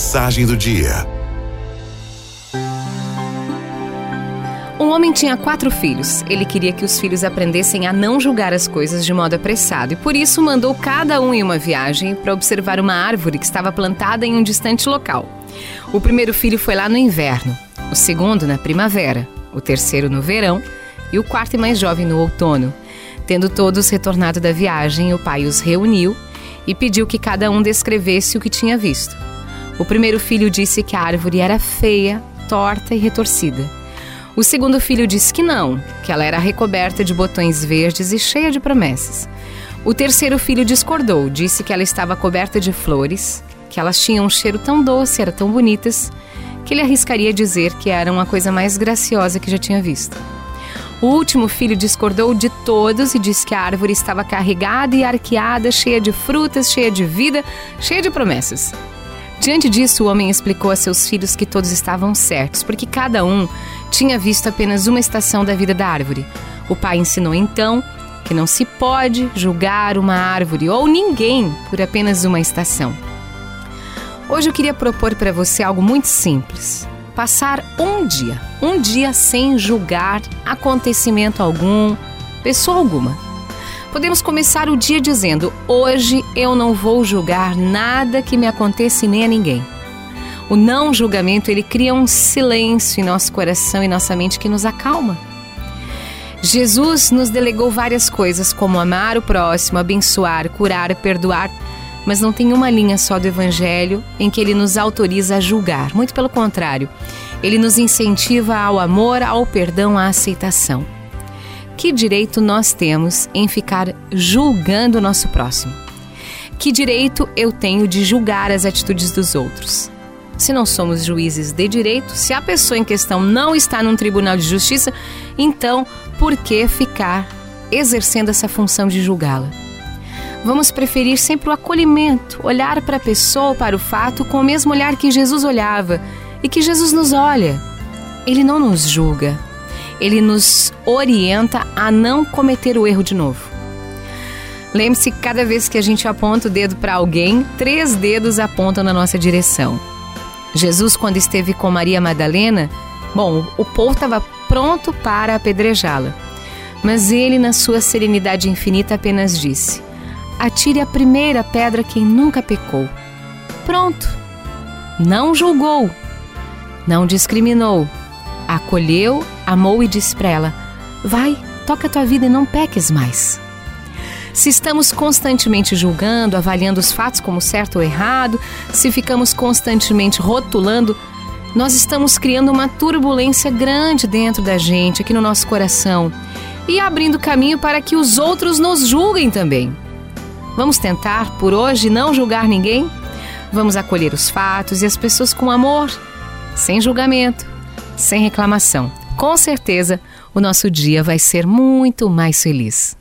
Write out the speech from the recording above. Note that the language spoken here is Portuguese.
Mensagem do dia. Um homem tinha quatro filhos. Ele queria que os filhos aprendessem a não julgar as coisas de modo apressado e por isso mandou cada um em uma viagem para observar uma árvore que estava plantada em um distante local. O primeiro filho foi lá no inverno, o segundo na primavera, o terceiro no verão e o quarto e mais jovem no outono. Tendo todos retornado da viagem, o pai os reuniu e pediu que cada um descrevesse o que tinha visto. O primeiro filho disse que a árvore era feia, torta e retorcida. O segundo filho disse que não, que ela era recoberta de botões verdes e cheia de promessas. O terceiro filho discordou, disse que ela estava coberta de flores, que elas tinham um cheiro tão doce, eram tão bonitas, que ele arriscaria dizer que eram a coisa mais graciosa que já tinha visto. O último filho discordou de todos e disse que a árvore estava carregada e arqueada, cheia de frutas, cheia de vida, cheia de promessas. Diante disso, o homem explicou a seus filhos que todos estavam certos, porque cada um tinha visto apenas uma estação da vida da árvore. O pai ensinou então que não se pode julgar uma árvore ou ninguém por apenas uma estação. Hoje eu queria propor para você algo muito simples passar um dia, um dia sem julgar acontecimento algum, pessoa alguma. Podemos começar o dia dizendo: Hoje eu não vou julgar nada que me aconteça e nem a ninguém. O não julgamento ele cria um silêncio em nosso coração e nossa mente que nos acalma. Jesus nos delegou várias coisas, como amar o próximo, abençoar, curar, perdoar mas não tem uma linha só do Evangelho em que ele nos autoriza a julgar. Muito pelo contrário, ele nos incentiva ao amor, ao perdão, à aceitação. Que direito nós temos em ficar julgando o nosso próximo? Que direito eu tenho de julgar as atitudes dos outros? Se não somos juízes de direito, se a pessoa em questão não está num tribunal de justiça, então por que ficar exercendo essa função de julgá-la? vamos preferir sempre o acolhimento, olhar para a pessoa, para o fato, com o mesmo olhar que Jesus olhava e que Jesus nos olha. Ele não nos julga, ele nos orienta a não cometer o erro de novo. Lembre-se que cada vez que a gente aponta o dedo para alguém, três dedos apontam na nossa direção. Jesus, quando esteve com Maria Madalena, bom, o povo estava pronto para apedrejá-la. Mas ele, na sua serenidade infinita, apenas disse: atire a primeira pedra quem nunca pecou. Pronto. Não julgou, não discriminou, acolheu, amou e disse para ela: Vai, toca a tua vida e não peques mais. Se estamos constantemente julgando, avaliando os fatos como certo ou errado, se ficamos constantemente rotulando, nós estamos criando uma turbulência grande dentro da gente, aqui no nosso coração, e abrindo caminho para que os outros nos julguem também. Vamos tentar, por hoje, não julgar ninguém? Vamos acolher os fatos e as pessoas com amor, sem julgamento, sem reclamação. Com certeza, o nosso dia vai ser muito mais feliz.